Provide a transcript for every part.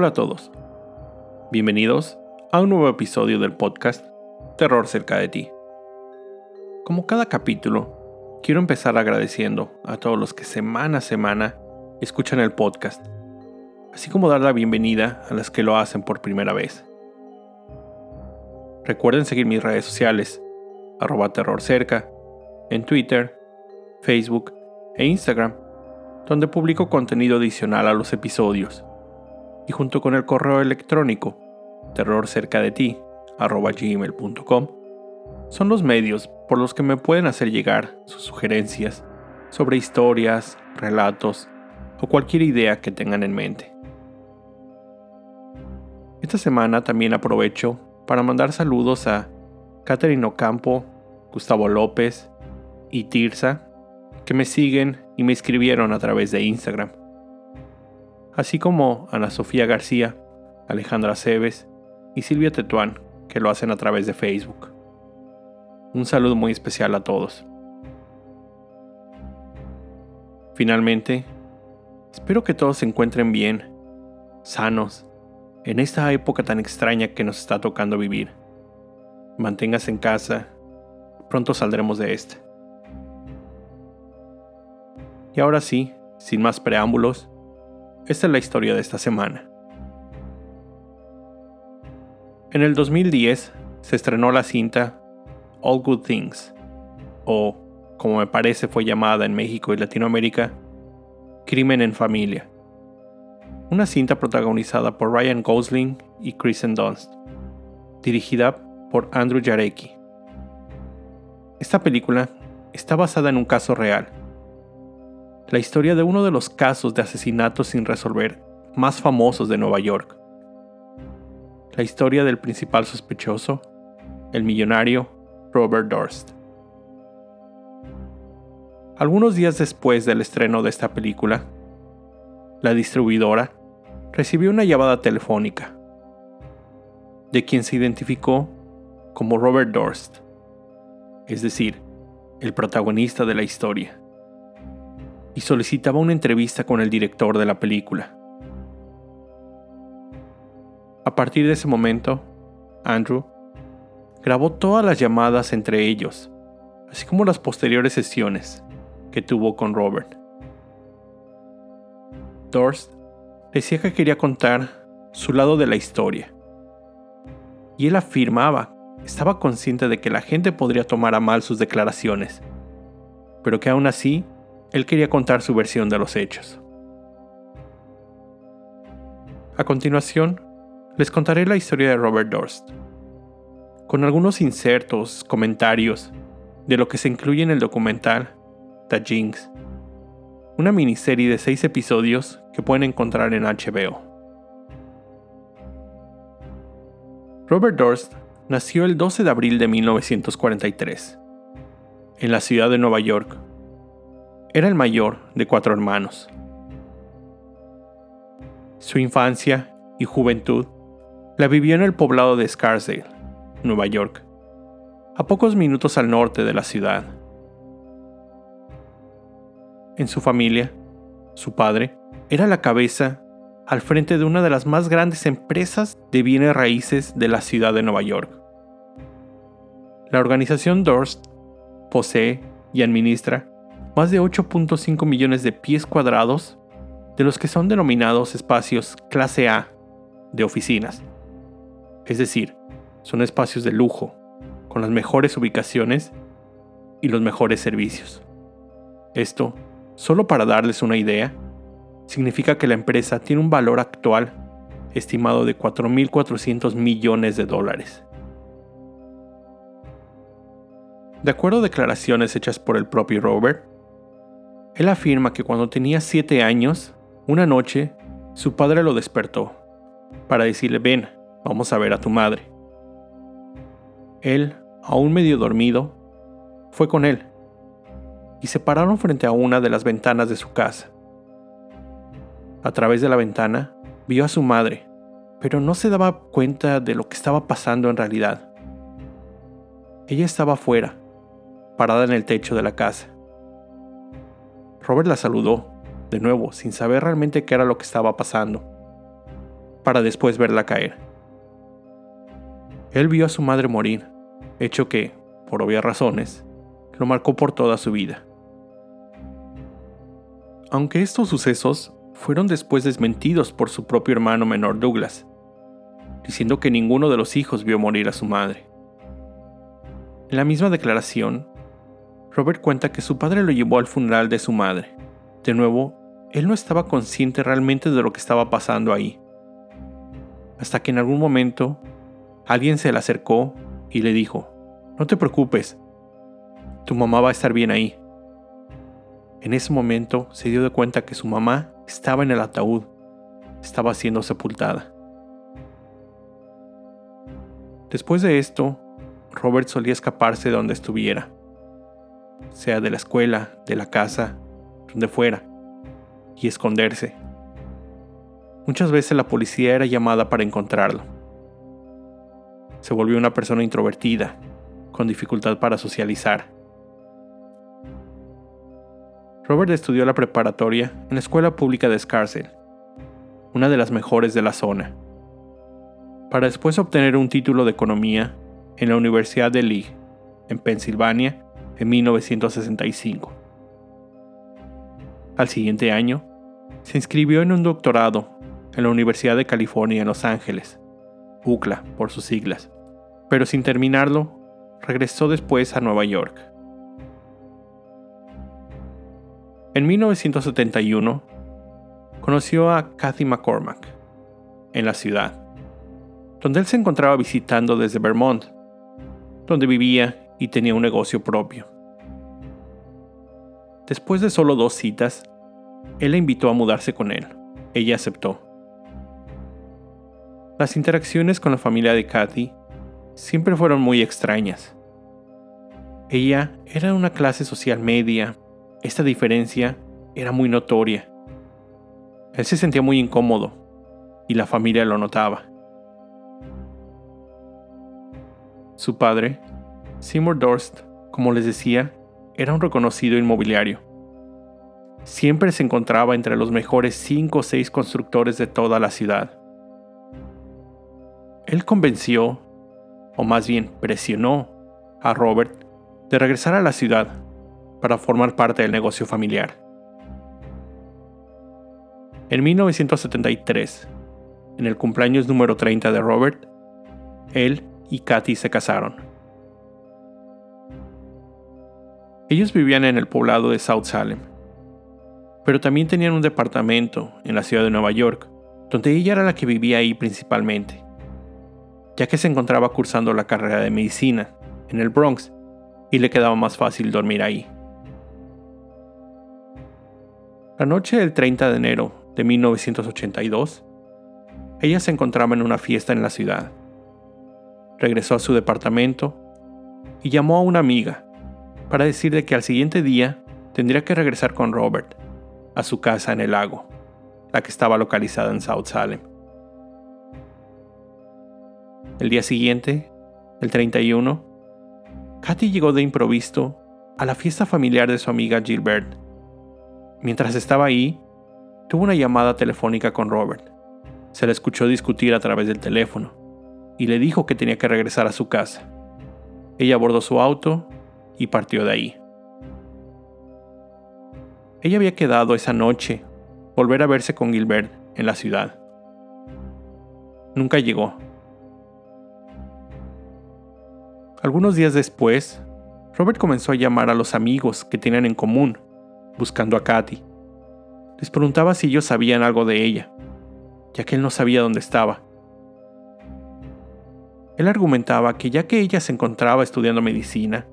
Hola a todos. Bienvenidos a un nuevo episodio del podcast Terror cerca de ti. Como cada capítulo, quiero empezar agradeciendo a todos los que semana a semana escuchan el podcast, así como dar la bienvenida a las que lo hacen por primera vez. Recuerden seguir mis redes sociales, arroba terrorcerca, en Twitter, Facebook e Instagram, donde publico contenido adicional a los episodios y junto con el correo electrónico terrorcercadeti@gmail.com son los medios por los que me pueden hacer llegar sus sugerencias sobre historias, relatos o cualquier idea que tengan en mente. Esta semana también aprovecho para mandar saludos a Catherine Ocampo, Gustavo López y Tirsa, que me siguen y me escribieron a través de Instagram así como Ana Sofía García, Alejandra Cebes y Silvia Tetuán, que lo hacen a través de Facebook. Un saludo muy especial a todos. Finalmente, espero que todos se encuentren bien, sanos, en esta época tan extraña que nos está tocando vivir. Manténgase en casa, pronto saldremos de esta. Y ahora sí, sin más preámbulos, esta es la historia de esta semana. En el 2010 se estrenó la cinta All Good Things, o como me parece fue llamada en México y Latinoamérica, Crimen en Familia. Una cinta protagonizada por Ryan Gosling y Kristen Dunst, dirigida por Andrew Jarecki. Esta película está basada en un caso real la historia de uno de los casos de asesinatos sin resolver más famosos de Nueva York. La historia del principal sospechoso, el millonario Robert Durst. Algunos días después del estreno de esta película, la distribuidora recibió una llamada telefónica de quien se identificó como Robert Durst, es decir, el protagonista de la historia y solicitaba una entrevista con el director de la película. A partir de ese momento, Andrew grabó todas las llamadas entre ellos, así como las posteriores sesiones que tuvo con Robert. Dorst decía que quería contar su lado de la historia, y él afirmaba estaba consciente de que la gente podría tomar a mal sus declaraciones, pero que aún así él quería contar su versión de los hechos. A continuación, les contaré la historia de Robert Durst, con algunos insertos, comentarios de lo que se incluye en el documental The Jinx, una miniserie de seis episodios que pueden encontrar en HBO. Robert Durst nació el 12 de abril de 1943, en la ciudad de Nueva York, era el mayor de cuatro hermanos. Su infancia y juventud la vivió en el poblado de Scarsdale, Nueva York, a pocos minutos al norte de la ciudad. En su familia, su padre era la cabeza al frente de una de las más grandes empresas de bienes raíces de la ciudad de Nueva York. La organización Durst posee y administra más de 8.5 millones de pies cuadrados, de los que son denominados espacios clase A de oficinas. Es decir, son espacios de lujo, con las mejores ubicaciones y los mejores servicios. Esto, solo para darles una idea, significa que la empresa tiene un valor actual estimado de 4.400 millones de dólares. De acuerdo a declaraciones hechas por el propio Robert, él afirma que cuando tenía 7 años, una noche, su padre lo despertó para decirle, ven, vamos a ver a tu madre. Él, aún medio dormido, fue con él y se pararon frente a una de las ventanas de su casa. A través de la ventana vio a su madre, pero no se daba cuenta de lo que estaba pasando en realidad. Ella estaba afuera, parada en el techo de la casa. Robert la saludó, de nuevo, sin saber realmente qué era lo que estaba pasando. para después verla caer. Él vio a su madre morir, hecho que, por obvias razones, lo marcó por toda su vida. Aunque estos sucesos fueron después desmentidos por su propio hermano menor Douglas, diciendo que ninguno de los hijos vio morir a su madre. En la misma declaración, Robert cuenta que su padre lo llevó al funeral de su madre. De nuevo, él no estaba consciente realmente de lo que estaba pasando ahí. Hasta que en algún momento, alguien se le acercó y le dijo, no te preocupes, tu mamá va a estar bien ahí. En ese momento se dio de cuenta que su mamá estaba en el ataúd, estaba siendo sepultada. Después de esto, Robert solía escaparse de donde estuviera, sea de la escuela, de la casa, donde fuera, y esconderse. Muchas veces la policía era llamada para encontrarlo. Se volvió una persona introvertida, con dificultad para socializar. Robert estudió la preparatoria en la escuela pública de Scarsdale, una de las mejores de la zona, para después obtener un título de economía en la Universidad de Lee, en Pensilvania, en 1965. Al siguiente año, se inscribió en un doctorado en la Universidad de California en Los Ángeles, UCLA por sus siglas, pero sin terminarlo, regresó después a Nueva York. En 1971, conoció a Kathy McCormack en la ciudad, donde él se encontraba visitando desde Vermont, donde vivía y tenía un negocio propio. Después de solo dos citas, él la invitó a mudarse con él. Ella aceptó. Las interacciones con la familia de Kathy siempre fueron muy extrañas. Ella era de una clase social media, esta diferencia era muy notoria. Él se sentía muy incómodo y la familia lo notaba. Su padre, Seymour Dorst, como les decía, era un reconocido inmobiliario. Siempre se encontraba entre los mejores 5 o 6 constructores de toda la ciudad. Él convenció, o más bien presionó, a Robert de regresar a la ciudad para formar parte del negocio familiar. En 1973, en el cumpleaños número 30 de Robert, él y Kathy se casaron. Ellos vivían en el poblado de South Salem, pero también tenían un departamento en la ciudad de Nueva York, donde ella era la que vivía ahí principalmente, ya que se encontraba cursando la carrera de medicina en el Bronx y le quedaba más fácil dormir ahí. La noche del 30 de enero de 1982, ella se encontraba en una fiesta en la ciudad. Regresó a su departamento y llamó a una amiga para decirle que al siguiente día tendría que regresar con Robert a su casa en el lago, la que estaba localizada en South Salem. El día siguiente, el 31, Katy llegó de improviso a la fiesta familiar de su amiga Gilbert Mientras estaba ahí, tuvo una llamada telefónica con Robert. Se le escuchó discutir a través del teléfono y le dijo que tenía que regresar a su casa. Ella abordó su auto y partió de ahí. Ella había quedado esa noche volver a verse con Gilbert en la ciudad. Nunca llegó. Algunos días después, Robert comenzó a llamar a los amigos que tenían en común buscando a Katy. Les preguntaba si ellos sabían algo de ella, ya que él no sabía dónde estaba. Él argumentaba que ya que ella se encontraba estudiando medicina,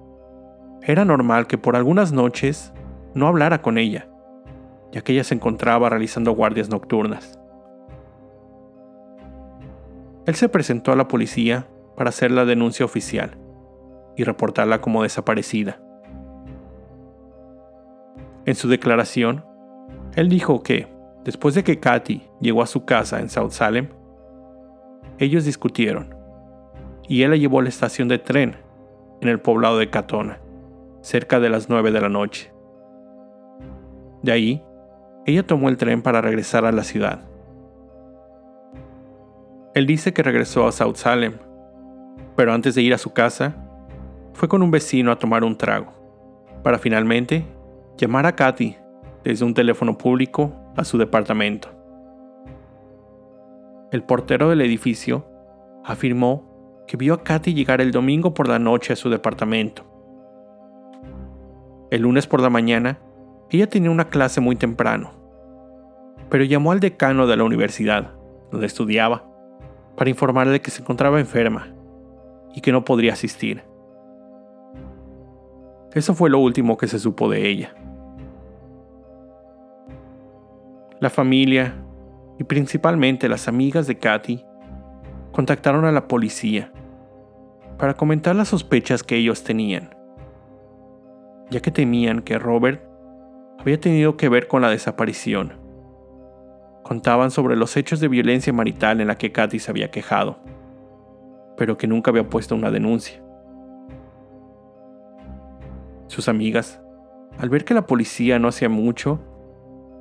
era normal que por algunas noches no hablara con ella, ya que ella se encontraba realizando guardias nocturnas. Él se presentó a la policía para hacer la denuncia oficial y reportarla como desaparecida. En su declaración, él dijo que, después de que Katy llegó a su casa en South Salem, ellos discutieron y él la llevó a la estación de tren en el poblado de Catona, cerca de las 9 de la noche. De ahí, ella tomó el tren para regresar a la ciudad. Él dice que regresó a South Salem, pero antes de ir a su casa, fue con un vecino a tomar un trago, para finalmente llamar a Katy desde un teléfono público a su departamento. El portero del edificio afirmó que vio a Katy llegar el domingo por la noche a su departamento. El lunes por la mañana, ella tenía una clase muy temprano, pero llamó al decano de la universidad, donde estudiaba, para informarle que se encontraba enferma y que no podría asistir. Eso fue lo último que se supo de ella. La familia y principalmente las amigas de Katy contactaron a la policía para comentar las sospechas que ellos tenían, ya que temían que Robert había tenido que ver con la desaparición. Contaban sobre los hechos de violencia marital en la que Katy se había quejado, pero que nunca había puesto una denuncia. Sus amigas, al ver que la policía no hacía mucho,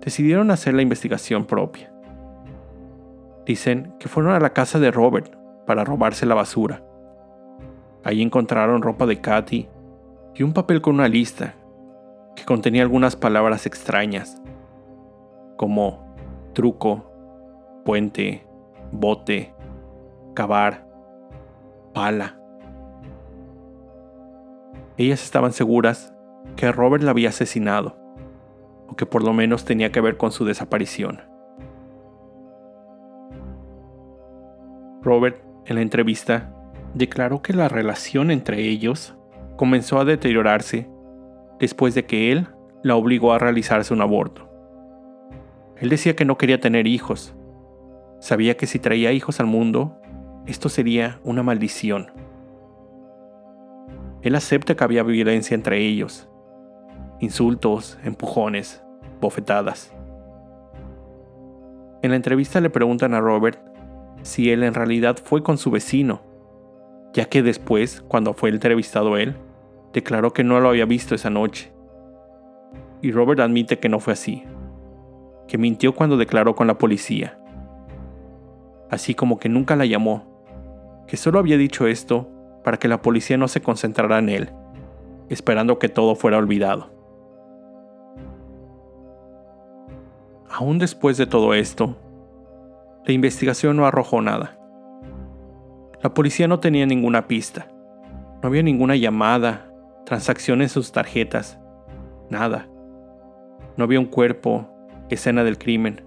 decidieron hacer la investigación propia. Dicen que fueron a la casa de Robert para robarse la basura. Ahí encontraron ropa de Katy y un papel con una lista que contenía algunas palabras extrañas, como truco, puente, bote, cavar, pala. Ellas estaban seguras que Robert la había asesinado, o que por lo menos tenía que ver con su desaparición. Robert, en la entrevista, declaró que la relación entre ellos comenzó a deteriorarse después de que él la obligó a realizarse un aborto. Él decía que no quería tener hijos. Sabía que si traía hijos al mundo, esto sería una maldición. Él acepta que había violencia entre ellos. Insultos, empujones, bofetadas. En la entrevista le preguntan a Robert si él en realidad fue con su vecino, ya que después, cuando fue entrevistado él, declaró que no lo había visto esa noche. Y Robert admite que no fue así, que mintió cuando declaró con la policía, así como que nunca la llamó, que solo había dicho esto para que la policía no se concentrara en él, esperando que todo fuera olvidado. Aún después de todo esto, la investigación no arrojó nada. La policía no tenía ninguna pista. No había ninguna llamada, transacción en sus tarjetas, nada. No había un cuerpo, escena del crimen.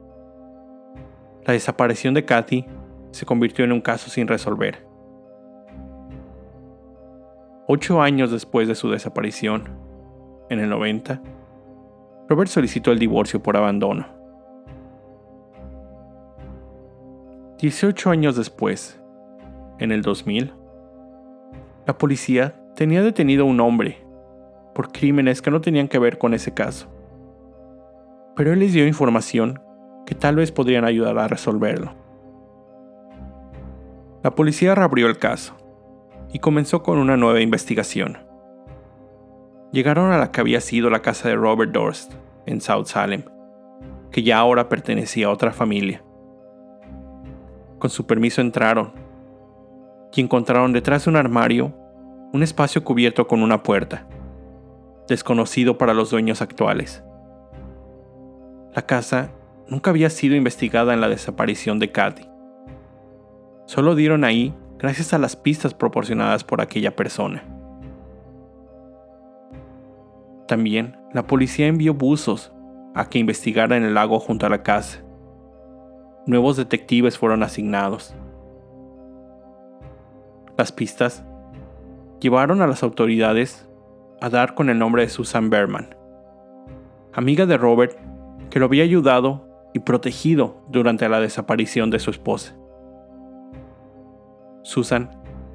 La desaparición de Kathy se convirtió en un caso sin resolver. Ocho años después de su desaparición, en el 90, Robert solicitó el divorcio por abandono. 18 años después, en el 2000, la policía tenía detenido a un hombre por crímenes que no tenían que ver con ese caso. Pero él les dio información que tal vez podrían ayudar a resolverlo. La policía reabrió el caso y comenzó con una nueva investigación. Llegaron a la que había sido la casa de Robert Dorst en South Salem, que ya ahora pertenecía a otra familia. Con su permiso entraron y encontraron detrás de un armario un espacio cubierto con una puerta, desconocido para los dueños actuales. La casa nunca había sido investigada en la desaparición de Katy. Solo dieron ahí gracias a las pistas proporcionadas por aquella persona. También la policía envió buzos a que investigaran el lago junto a la casa nuevos detectives fueron asignados. Las pistas llevaron a las autoridades a dar con el nombre de Susan Berman, amiga de Robert que lo había ayudado y protegido durante la desaparición de su esposa. Susan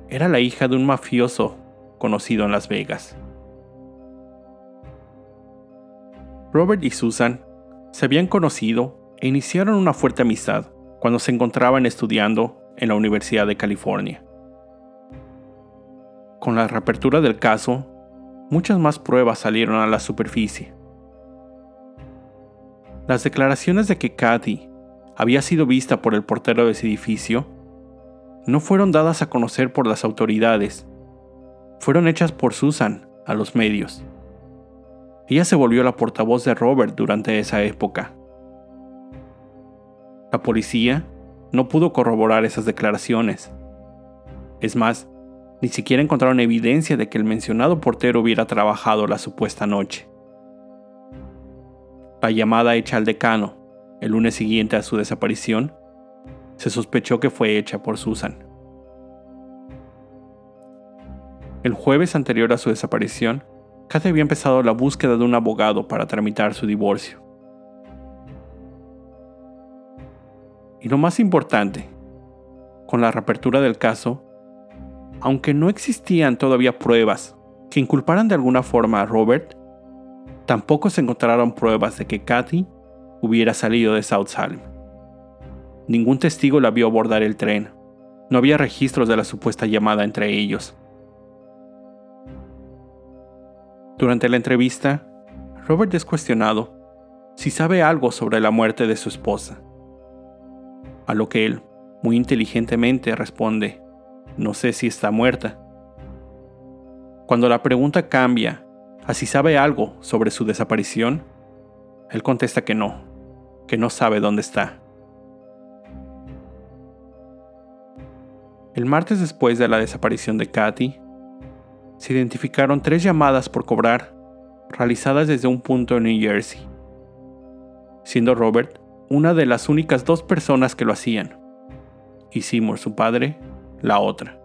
era la hija de un mafioso conocido en Las Vegas. Robert y Susan se habían conocido e iniciaron una fuerte amistad cuando se encontraban estudiando en la Universidad de California. Con la reapertura del caso, muchas más pruebas salieron a la superficie. Las declaraciones de que Kathy había sido vista por el portero de ese edificio no fueron dadas a conocer por las autoridades, fueron hechas por Susan a los medios. Ella se volvió la portavoz de Robert durante esa época. La policía no pudo corroborar esas declaraciones. Es más, ni siquiera encontraron evidencia de que el mencionado portero hubiera trabajado la supuesta noche. La llamada hecha al decano el lunes siguiente a su desaparición se sospechó que fue hecha por Susan. El jueves anterior a su desaparición, Kathy había empezado la búsqueda de un abogado para tramitar su divorcio. Y lo más importante, con la reapertura del caso, aunque no existían todavía pruebas que inculparan de alguna forma a Robert, tampoco se encontraron pruebas de que Kathy hubiera salido de South Salem. Ningún testigo la vio abordar el tren. No había registros de la supuesta llamada entre ellos. Durante la entrevista, Robert es cuestionado si sabe algo sobre la muerte de su esposa. A lo que él, muy inteligentemente, responde, no sé si está muerta. Cuando la pregunta cambia a si sabe algo sobre su desaparición, él contesta que no, que no sabe dónde está. El martes después de la desaparición de Katy, se identificaron tres llamadas por cobrar realizadas desde un punto en New Jersey, siendo Robert una de las únicas dos personas que lo hacían, y Seymour, su padre, la otra.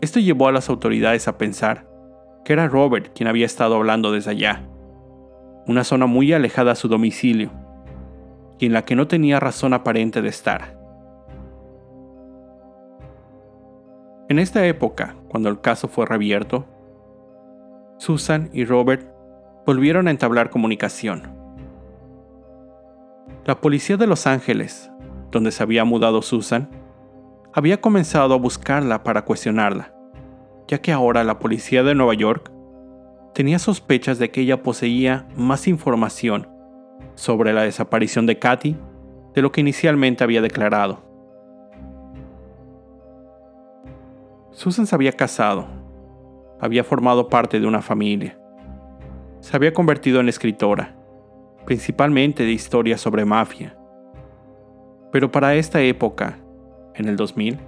Esto llevó a las autoridades a pensar que era Robert quien había estado hablando desde allá, una zona muy alejada a su domicilio, y en la que no tenía razón aparente de estar. En esta época, cuando el caso fue reabierto, Susan y Robert volvieron a entablar comunicación. La policía de Los Ángeles, donde se había mudado Susan, había comenzado a buscarla para cuestionarla, ya que ahora la policía de Nueva York tenía sospechas de que ella poseía más información sobre la desaparición de Katy de lo que inicialmente había declarado. Susan se había casado, había formado parte de una familia, se había convertido en escritora, principalmente de historias sobre mafia. Pero para esta época, en el 2000,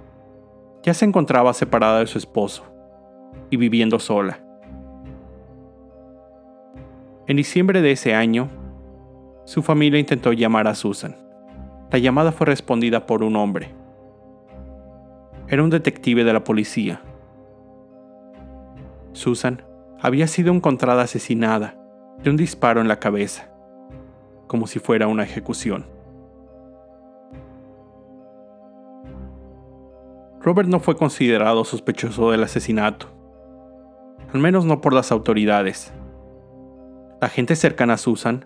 ya se encontraba separada de su esposo y viviendo sola. En diciembre de ese año, su familia intentó llamar a Susan. La llamada fue respondida por un hombre era un detective de la policía. Susan había sido encontrada asesinada de un disparo en la cabeza, como si fuera una ejecución. Robert no fue considerado sospechoso del asesinato, al menos no por las autoridades. La gente cercana a Susan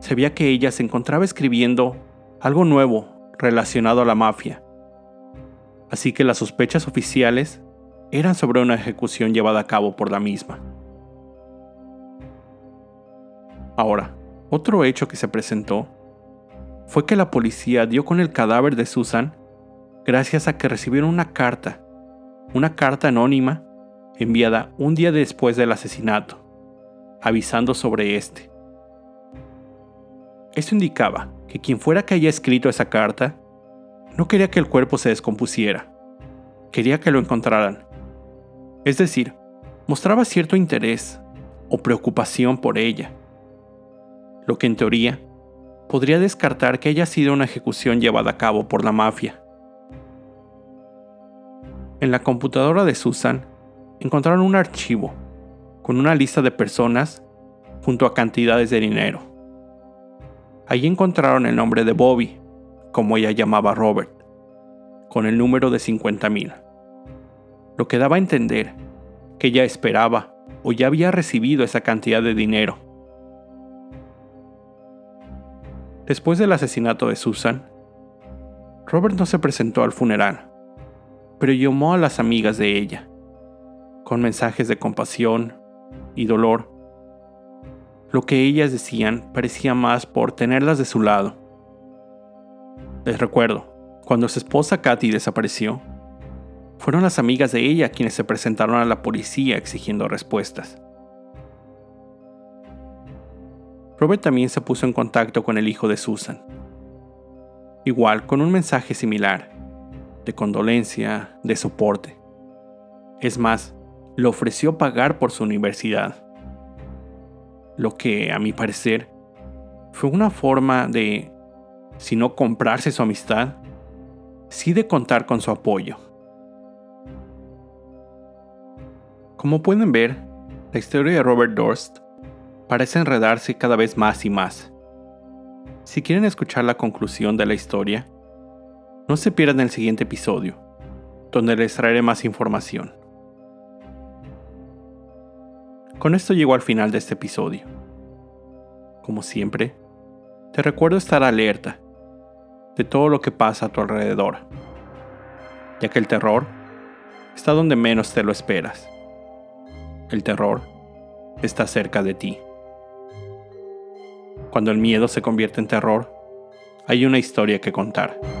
sabía que ella se encontraba escribiendo algo nuevo relacionado a la mafia así que las sospechas oficiales eran sobre una ejecución llevada a cabo por la misma. Ahora, otro hecho que se presentó fue que la policía dio con el cadáver de Susan gracias a que recibieron una carta, una carta anónima enviada un día después del asesinato, avisando sobre este. Esto indicaba que quien fuera que haya escrito esa carta no quería que el cuerpo se descompusiera. Quería que lo encontraran. Es decir, mostraba cierto interés o preocupación por ella. Lo que en teoría podría descartar que haya sido una ejecución llevada a cabo por la mafia. En la computadora de Susan encontraron un archivo con una lista de personas junto a cantidades de dinero. Allí encontraron el nombre de Bobby, como ella llamaba a Robert, con el número de 50.000, lo que daba a entender que ella esperaba o ya había recibido esa cantidad de dinero. Después del asesinato de Susan, Robert no se presentó al funeral, pero llamó a las amigas de ella, con mensajes de compasión y dolor. Lo que ellas decían parecía más por tenerlas de su lado les recuerdo, Cuando su esposa Katy desapareció, fueron las amigas de ella quienes se presentaron a la policía exigiendo respuestas. Robert también se puso en contacto con el hijo de Susan, igual con un mensaje similar, de condolencia, de soporte. Es más, le ofreció pagar por su universidad, lo que, a mi parecer, fue una forma de, si no comprarse su amistad, sí de contar con su apoyo. Como pueden ver, la historia de Robert Dorst parece enredarse cada vez más y más. Si quieren escuchar la conclusión de la historia, no se pierdan el siguiente episodio, donde les traeré más información. Con esto llego al final de este episodio. Como siempre, te recuerdo estar alerta de todo lo que pasa a tu alrededor, ya que el terror está donde menos te lo esperas. El terror está cerca de ti. Cuando el miedo se convierte en terror, hay una historia que contar.